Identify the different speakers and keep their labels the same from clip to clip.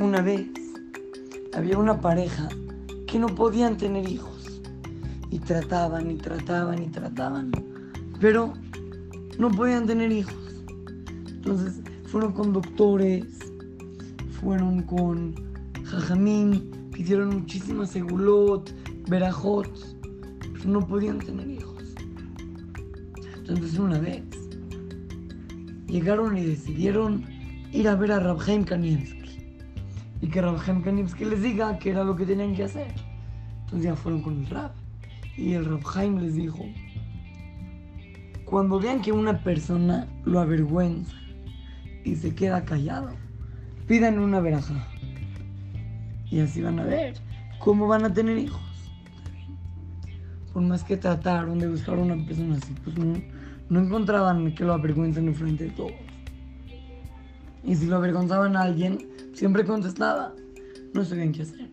Speaker 1: Una vez había una pareja que no podían tener hijos. Y trataban y trataban y trataban. Pero no podían tener hijos. Entonces fueron con doctores, fueron con jajamín, pidieron muchísimas segulot, verajot, pero no podían tener hijos. Entonces una vez llegaron y decidieron ir a ver a Rabhaim Kanievsky y que Rabhaim Kanievsky les diga qué era lo que tenían que hacer. Entonces ya fueron con el Rab y el Rabhaim les dijo, cuando vean que una persona lo avergüenza y se queda callado, pidan una veraja. Y así van a ver cómo van a tener hijos. Por más que trataron de buscar una persona así, pues no, encontraban que lo avergüencen en frente de todos. Y si lo avergonzaban a alguien, siempre contestaba. No sabían qué hacer.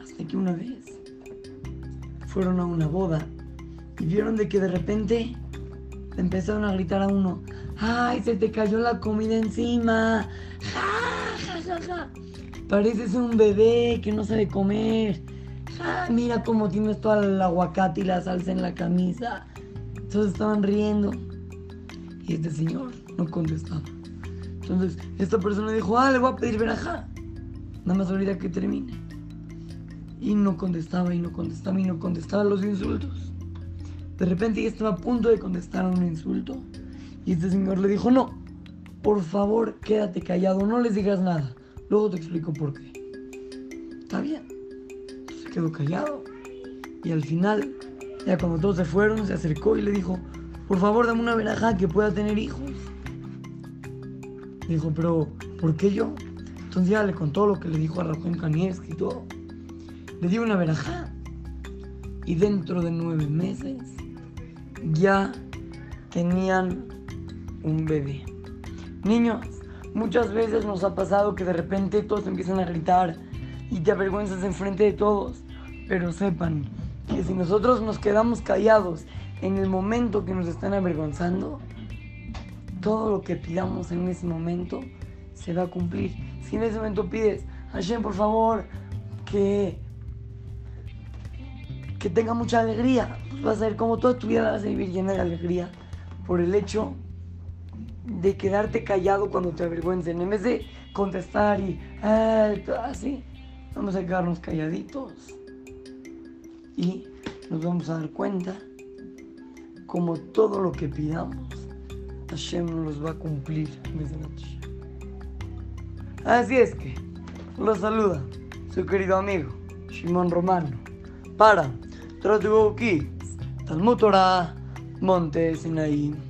Speaker 1: Hasta que una vez fueron a una boda y vieron de que de repente empezaron a gritar a uno, ¡ay, se te cayó la comida encima! ¡Ja, ja, ja, ja! Pareces un bebé que no sabe comer. ¡Ja, mira cómo tienes todo el aguacate y la salsa en la camisa! Todos estaban riendo. Y este señor no contestaba. Entonces, esta persona dijo, ah, le voy a pedir verajá. Nada más ahorita que termine. Y no contestaba, y no contestaba, y no contestaba los insultos. De repente ya estaba a punto de contestar un insulto. Y este señor le dijo, no, por favor, quédate callado, no les digas nada. Luego te explico por qué. Está bien. Entonces quedó callado. Y al final, ya cuando todos se fueron, se acercó y le dijo, por favor, dame una verajá que pueda tener hijos. Dijo, pero ¿por qué yo? Entonces ya le contó lo que le dijo a Rafael Kanievski y todo. Le dio una verajá. Y dentro de nueve meses ya tenían un bebé. Niños, muchas veces nos ha pasado que de repente todos empiezan a gritar y te avergüenzas enfrente de todos. Pero sepan que si nosotros nos quedamos callados en el momento que nos están avergonzando, todo lo que pidamos en ese momento se va a cumplir. Si en ese momento pides, Hashem, por favor, que, que tenga mucha alegría, pues vas a ver cómo toda tu vida vas a vivir llena de alegría por el hecho de quedarte callado cuando te avergüencen. En vez de contestar y así, vamos a quedarnos calladitos. Y nos vamos a dar cuenta como todo lo que pidamos Hashem los va a cumplir. Así es que los saluda su querido amigo Shimon Romano para Kids, Talmud Torah, Monte Sinaí.